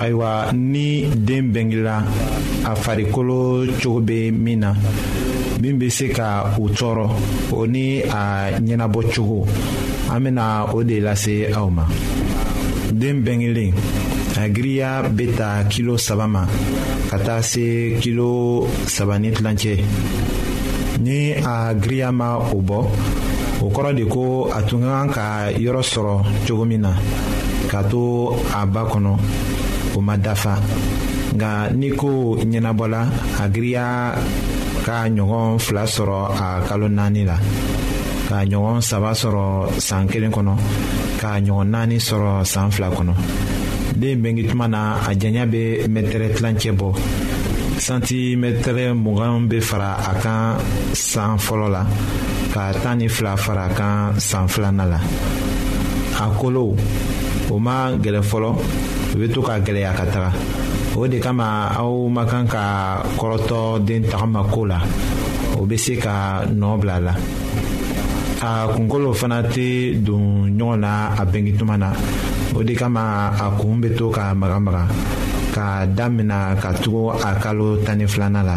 ayiwa ni den bɛngera a farikolo cogo bɛ min na min bɛ se ka u tɔɔrɔ o ni a ɲɛnabɔ cogo an bɛna o de lase aw ma den bɛnkelen a giriya bɛ ta kilo saba ma ka taa se kilo saba ni tilancɛ ni a giriya ma o bɔ o kɔrɔ de ko a tun ka kan ka a yɔrɔ sɔrɔ cogo min na k'a to a ba kɔnɔ o ma dafa nka ni ko ɲɛnabɔla a giriya ka ɲɔgɔn fila sɔrɔ a kalo naani la ka ɲɔgɔn saba sɔrɔ san kelen kɔnɔ ka ɲɔgɔn naani sɔrɔ san fila kɔnɔ den bengi tuma na a janya bɛ mɛtɛrɛ tilancɛ bɔ santimɛtɛrɛ mugan bɛ fara a kan san fɔlɔ la ka tan ni fila fara kan san filanan la a kolow o ma gɛlɛ fɔlɔ u bɛ to ka gɛlɛya ka taga o de kama aw ma kan ka kɔrɔtɔ den tagama ko la o bɛ se ka nɔ bila a la a kunkolo fana tɛ don ɲɔgɔn na a bengi tuma na o de kama a kun bɛ to ka magamaga ka damina ka tugu a kalo tan ni filanan la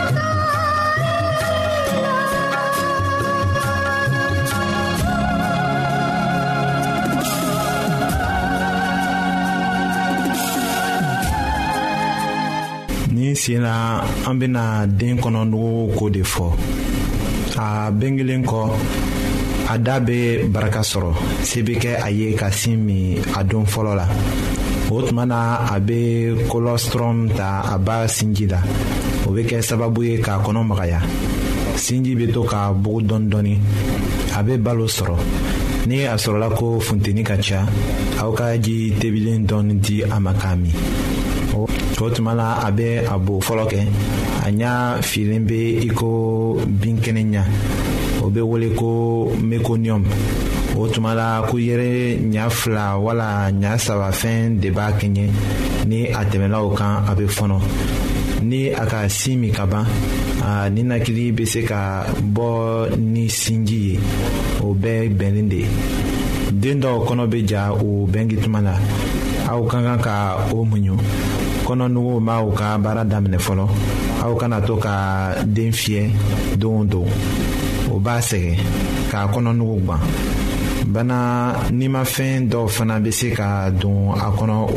nin sen na an bɛna den kɔnɔnugu ko de fɔ a ben kelen kɔ a da bɛ barika sɔrɔ se bɛ kɛ a ye ka sin min a don fɔlɔ la o tuma na a bɛ kolɔsitɔrɔm ta a ba sinji la o bɛ kɛ sababu ye k'a kɔnɔ magaya sinji bɛ to k'a bugu dɔɔni dɔɔni a bɛ balo sɔrɔ ni a sɔrɔla ko funteni ka ca aw ka ji tebilen dɔɔni di a ma k'a min o tuma la a bɛ a bo fɔlɔ kɛ a ɲɛ filen bɛ i ko binkɛnɛ ɲɛ o bɛ wele ko meconium o tuma la ko yɛrɛ ɲɛ fila wala ɲɛ saba fɛn de b'a kɛɲɛ ni a tɛmɛna o kan a bɛ fɔnɔ ni a ka sin min ka ban a ninakili bɛ se ka bɔ ni sinji ye o bɛɛ bɛnnen de ye den dɔw kɔnɔ bɛ ja o bɛnki tuma la aw ka kan ka o muɲu kɔnɔnugu b'aw ka baara daminɛ fɔlɔ aw kana to ka den fiyɛ don o don o b'a sɛgɛn k'a kɔnɔnugu gwan bana nimafɛn dɔw fana bɛ se ka don a kɔnɔ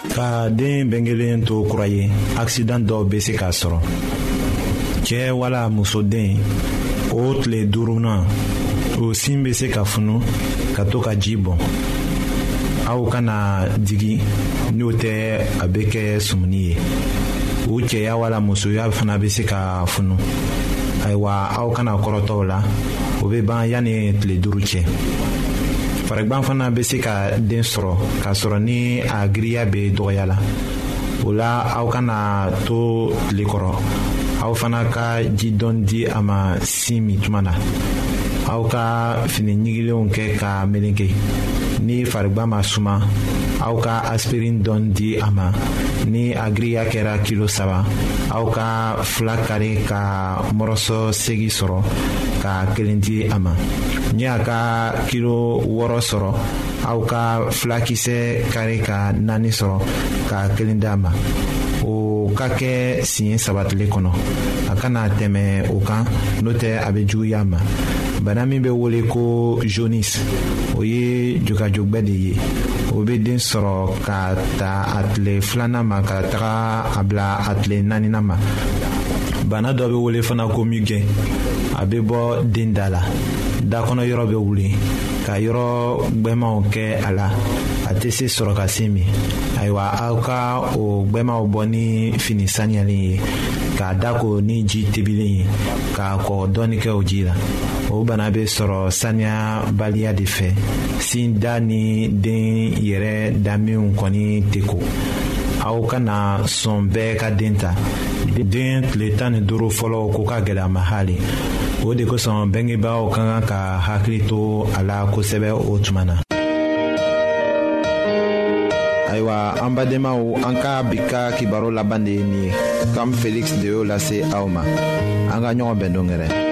ka den bɛnkelen to kura ye akisidan dɔw bɛ se k'a sɔrɔ cɛɛ wala muso den o tile duurunan o sin bɛ se ka funu ka to ka ji bɔn aw kana digi n'o tɛ a bɛ kɛ sumuni ye o cɛya wala musoya fana bɛ se ka funu ayiwa aw kana kɔrɔtɔw la o bɛ ban yanni tile duuru cɛ farigban fana bɛ se ka ka den sɔrɔ k'a sɔrɔ ni a giriya bɛ dɔgɔya la o la aw kana to tile kɔrɔ aw fana ka ji dɔn di a ma sin min tuma na aw ka fini ɲigilenw kɛ ka meleke ni fariba ma suma aw ka aspirin dɔn di a ma ni a giriya kɛra kilo saba aw ka fila kari ka a mɔrɔsɔ segi sɔrɔ ka kelen di a ma ni a ka kilo wɔɔrɔ sɔrɔ aw ka filakisɛ kari ka naani sɔrɔ ka kelen d'a ma o ka kɛ siɲɛ saba tile kɔnɔ a kana tɛmɛ o kan n'o tɛ a bɛ juguya ma bana min bɛ wele ko jonis o ye jogajogbɛ de ye o bɛ den sɔrɔ ka ta a tile filanan ma ka taga a bila a tile naaninan ma bana dɔ bɛ wele fana ko migɛn a bɛ bɔ den da la da kɔnɔ yɔrɔ bɛ wuli ka yɔrɔ gbɛmaw kɛ a la a tɛ se sɔrɔkasi min ayiwa aw ka o gbɛmaw bɔ ni fini saniyalen ye k'a da ko ni ji tebilen ye k'a kɔgɔ dɔɔni kɛ o ji la o bana bɛ sɔrɔ saniyabaliya de fɛ sin da ni den yɛrɛ daminw kɔni tɛ ko aw kana sɔn bɛɛ ka den ta den tile tan ni duuru fɔlɔ ko ka gɛlɛ a ma hali o de kosɔn bangebaaw ka kan ka hakili to a la kosɛbɛ o tuma na. ayiwa an badenmaw an ka bi ka kibaru laban de ye nin ye kam felix de y'o lase aw ma an ka ɲɔgɔn bɛn don gɛrɛ.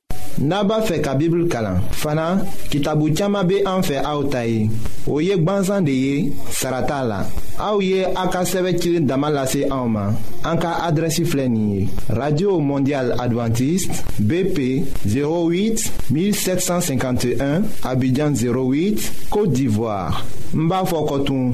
n'a b'a fɛ ka bibulu kalan fana kitabu caman bɛ an fɛ aw ta ye o ye gwansan de ye sara t'a la aw ye a ka sɛbɛn cili dama lase anw ma an ka adrɛsi filɛ nin ye radio mondial adventiste bp 08 1751 abidjan 08 côte d'ivoire n b'a fɔ kɔtun.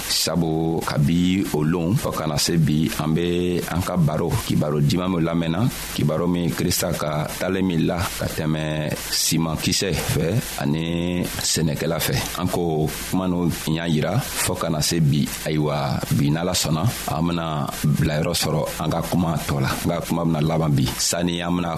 sabu kabi o loon fɔɔ kana se bi an be an ka baro kibaro diman min lamɛnna kibaro min krista ka talen min la ka tɛmɛ siman kisɛ fɛ ani sɛnɛkɛla fɛ an ko kuma n'o y'a yira fɔɔ kana se bi ayiwa bi n'ala sɔnna an bena bilayɔrɔ sɔrɔ an ka kuma tɔ la n ka kuma bena laban bi sanni an bena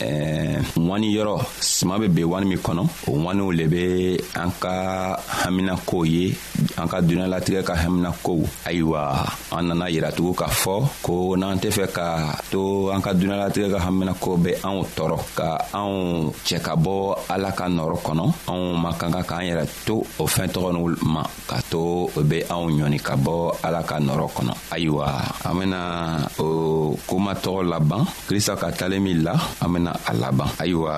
ɛɛ wani yɔrɔ suma bɛ ben wani min kɔnɔ o waniw le bɛ an ka haminakow ye an ka duniyalatigɛ ka haminakow ayiwa an nana yiratugu k'a fɔ ko n'an tɛ fɛ ka to an ka duniyalatigɛ ka haminakow bɛ anw tɔɔrɔ ka anw cɛ ka bɔ ala ka nɔrɔ kɔnɔ anw ma kan ka k'an yɛrɛ to o fɛn tɔgɔ ma k'a to o be anw ɲɔni ka bɔ ala ka nɔrɔ kɔnɔ ayiwa an bena o koma tɔgɔ laban krista ka talen min la an bena a laban ayiwa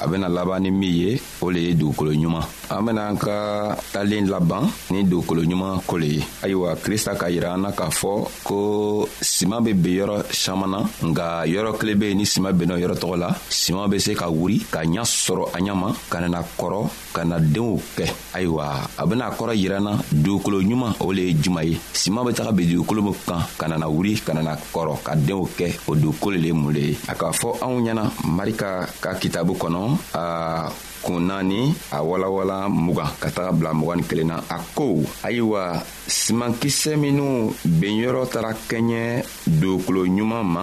a bena laban ni min ye o le ye dugukolo ɲuman an bena an ka talen laban ni dugukolo ɲuman ko le ye ayiwa krista ka yira an na k'a fɔ ko siman be ben yɔrɔ saman na nka yɔrɔ kelen be yen ni siman benna yɔrɔ tɔgɔ la siman be se ka wuri ka ɲa sɔrɔ a ɲa ma ka nana kɔrɔ ka na denw kɛ ayiwa a bɛna kɔrɔ yira na dugukolo ɲuman o le ye juma ye siman bɛ taga bi dugukolo min kan ka nana wuli ka nana kɔrɔ ka denw kɛ o dugukolo le mun le ye a k'a fɔ anw ɲɛna marika ka kitabu kɔnɔ a kun naani a walawala mugan ka taga bila mugan ni kelen na a ko ayiwa simankisɛ minnu benyɔrɔ tara kɛɲɛ dugukolo ɲuman ma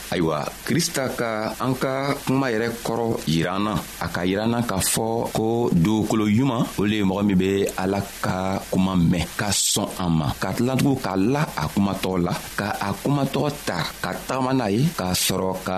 ayiwa krista ka an ka kuma yɛrɛ kɔrɔ yiran na a ka yiran na k'a fɔ ko dugukolo ɲuman o le ye mɔgɔ min be ala ka kuma mɛn ka sɔn a ma ka tilantugu k'a la a kuma tɔgɔ la ka a kuma tɔgɔ ta ka tagama n'a ye k'a sɔrɔ ka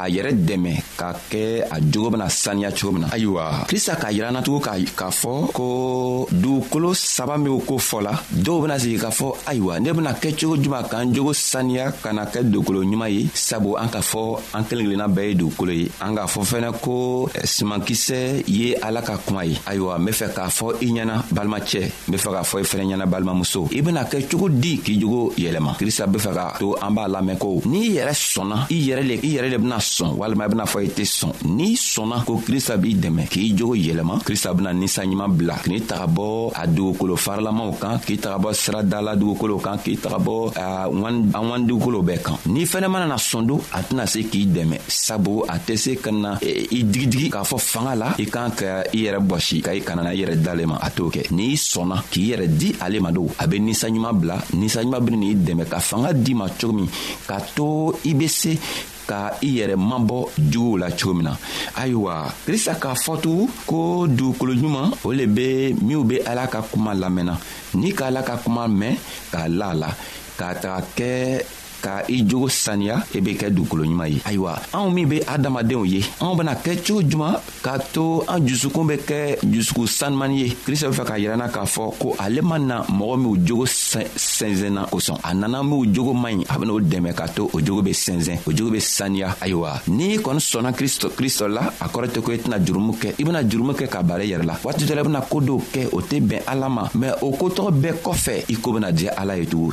a yɛrɛ dɛmɛ ka kɛ a jogo bena saniya cogo min na ayiwa krista k'a yira natogo k'a fɔ ko dugukolo saba minw ko fɔ la dɔw bena sigi k'a fɔ ayiwa ne bena kɛ cogo juman k'an jogo saniya ka na kɛ dugukolo ɲuman ye sabu an k'a fɔ an kelen kelenna bɛɛ ye dugukolo ye an k'a fɔ fɛnɛ ko simankisɛ ye ala ka kuma ye ayiwa n be fɛ k'a fɔ i ɲɛna balimacɛ n be fɛ k'a fɔ i fɛnɛ ɲɛna balimamuso i bena kɛ cogo di k'i jogo yɛlɛma krista be fɛ ka to an b'a lamɛn ko n'i yɛrɛ sɔnna i yɛrɛ le i yɛrɛ le bena sɔn walima i bena fɔ i tɛ sɔn n'i sɔnna ko krista b'i dɛmɛ k'i jogo yɛlɛma krista bena ninsa ɲuman bila k'i taga bɔ a dugukolo farilamaw kan k'i taga bɔ sira dala dugukolow kan k'i taga bɔ an wan dugukolow bɛɛ kan n'i fɛnɛ mana na sɔn don a tɛna se k'i dɛmɛ sabu a tɛ se ka na i digidigi a fɔ fanga la i kan ka i yɛrɛ bɔsi ka i kana i yɛrɛ dalen ma a t'o kɛ n'i sɔnna k'i yɛrɛ di ale ma don a be ninsa ɲuman bila ninsa ɲuman bena n'i dɛmɛ ka fanga di ma cogo min k'a to i be se ka i yɛrɛ mabɔ juguw la cogo min na ayiwa krista k'a fɔtu ko dugukolo ɲuman o le be minw be ala ka kuma lamɛnna ni ka ala ka kuma mɛn k'a la a la k'a taga kɛ ka i jogo saniya i e be kɛ dugukolo ɲuman ye ayiwa anw min be adamadenw ye anw bena kɛ cogo juman k'a to an jusukun be kɛ jusuku sanimani ye krista be fɛ k'a yirana k'a fɔ ko ale ma na mɔgɔ minw jogo sɛnsɛnna kosɔn a nana minw jogo man ɲi a ben'o dɛmɛ k'a to o jogo be sɛnsɛn o jogo be saniya ayiwa n'i kɔni sɔnna kristɔ la a kɔrɔ tɛ ko i tɛna jurumu kɛ i bena jurumu kɛ ka baara yɛrɛ la waati dɔ la i bena koo dɔw kɛ o tɛ bɛn ala ma mɛn o ko tɔgɔ bɛɛ kɔfɛ i ko bena diya ala ye tugun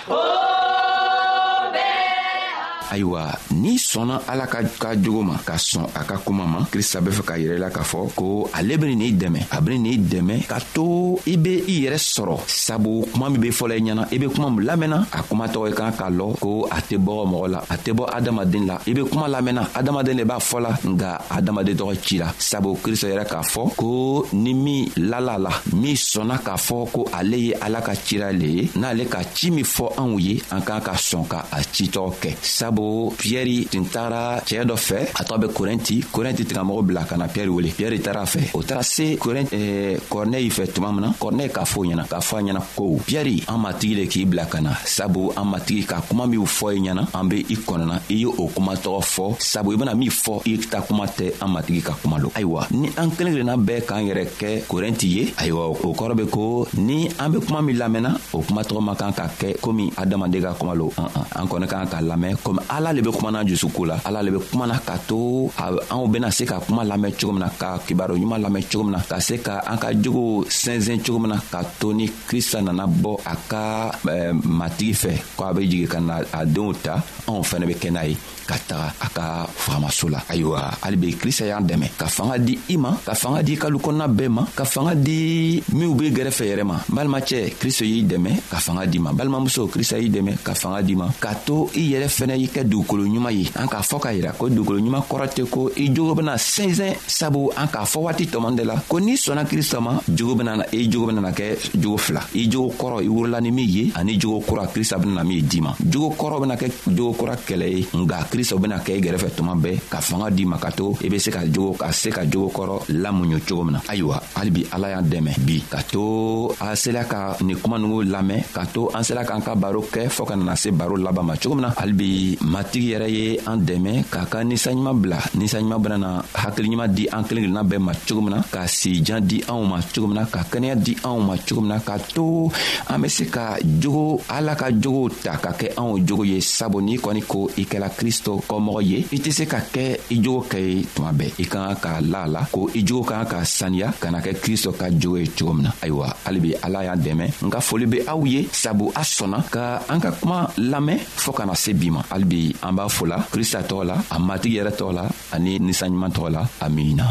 ayiwa n'i sɔnna ala ka ka jogo ma ka sɔn a ka kuma ma krista be fɛ k'a yɛrɛ la k'a fɔ ko ale beni n'i dɛmɛ a beni n'i dɛmɛ ka to i be i yɛrɛ sɔrɔ sabu kuma min be fɔla i ɲɛna i be kuma min lamɛnna a kuma tɔgɔ i kan k'a lɔn ko a tɛ bɔgɔ mɔgɔ la a tɛ bɔ adamaden la i be kuma lamɛnna adamaden le b'a fɔ la nga hadamaden tɔgɔ ci la sabu krista yɛrɛ k'a fɔ ko ni min lala la min sɔnna k'a fɔ ko ale ye ala ka cira le ye n'ale ka ci min fɔ anw ye an k'an ka sɔn ka a citɔ kɛ sabu piyɛri tun taara cɛɛ dɔ fɛ a tɔgɔ bɛ korɛnti korɛnti tigamɔgɔ bila ka na piyɛri wele piyɛri taara a fɛ o taara se korɛnti eh, kɔrɔnɛyi fɛ tuma min na kɔrɔnɛyi k'a fɔ ɲɛna k'a fɔ a ɲɛna ko piyɛri an matigi le k'i bila ka na sabu an matigi ka kuma minw fɔ i ɲɛna an be i kɔnɔna i ye o kuma tɔgɔ fɔ sabu i bena min fɔ fɔ i ta kuma tɛ an matigi ka kuma don ayiwa ni an kelen kelenna bɛɛ k'an yɛrɛ kɛ korɛnti ye ayiwa o kɔrɔ be ko ni an be kuma min lamɛnna o kuma tɔgɔ man kan ka kɛ komi adamaden ka kuma lo an an an kɔni kan ka lamɛn komi ala le be kumana jusuko la ala le be kumana ka to anw bena se ka kuma lamɛn cogo min na ka kibaro ɲuman lamɛn cogo min na ka se ka an ka jogow sɛnsɛn cogo min na ka to ni krista nana bɔ a ka eh, matigi fɛ ko a be jigi ka na a denw ta anw fɛnɛ be kɛ n'a ye ka taga a ka fagamaso la ayiwa hali be krista y'an dɛmɛ ka fanga di i ma ka fanga di kalu kɔnɔna bɛɛ ma ka fanga di minw be gɛrɛfɛ yɛrɛ ma balimacɛ kristo y'i dɛmɛ ka fanga di ma balimamuso krista y'i dɛmɛ ka fanga di ma k'a to i yɛrɛ fɛnɛ i kɛ dugukolo ɲuman ye an k'a fɔɔ k'a yira ko dugukolo ɲuman kɔrɔ tɛ ko i jogo bena sɛnsɛn sabu an k'a fɔ waati tɔman de la ko n'i sɔnna krista ma jogo benana i jogo benana kɛ jogo fila i jogo kɔrɔ i wurila ni min ye ani jogo kura krista benana min ye di ma jogo kɔrɔ bena kɛ jogo kura kɛlɛ ye nka kristo bena kɛ i gɛrɛfɛ tuma bɛɛ ka fanga di ma ka to i be se ka jogo ka se ka jogo kɔrɔ lamuɲu cogo min na ayiwa halibi ala y'an dɛmɛ bi ka to a sela ka nin kuma nugu lamɛn ka to an sela k'an ka baro kɛ fɔɔ ka nana se baro laban ma cogo min na halibi matigi yɛrɛ ye an dɛmɛ k'a ka ninsanɲuman bila ninsanɲuman benana hakiliɲuman di an kelen kelenna bɛɛ ma cogo min na ka sijan di anw ma cogo min na ka kɛnɛya di anw ma cogo min na ka to an be se ka jogo ala ka jogo ta ka kɛ anw jogo ye sabu n'i kɔni ko i kɛla kristo kɔmɔgɔ ye i tɛ se ka kɛ i jogo kɛ ye tuma bɛɛ i ka kan k'a la a la ko i jogo ka kan ka saniya ka na kɛ kristo ka jogo ye cogo min na ayiwa halibi ala y'an dɛmɛ nka foli be aw ye sabu a sɔnna ka an ka kuma lamɛn fɔɔ ka na se bi ma halibi an b'a fola krista tɔgɔ la a matigi yɛrɛ tɔgɔ la ani ninsan ɲuman tɔgɔ la amina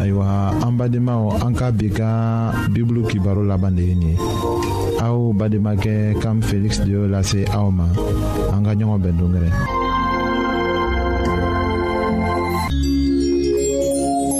ayiwa an badenmaw an ka bi ka bibulu kibaro laban de ye nin ye aw bademakɛ kam feliksi de y'o lase aw ma an ka ɲɔgɔn bɛn dongɛrɛ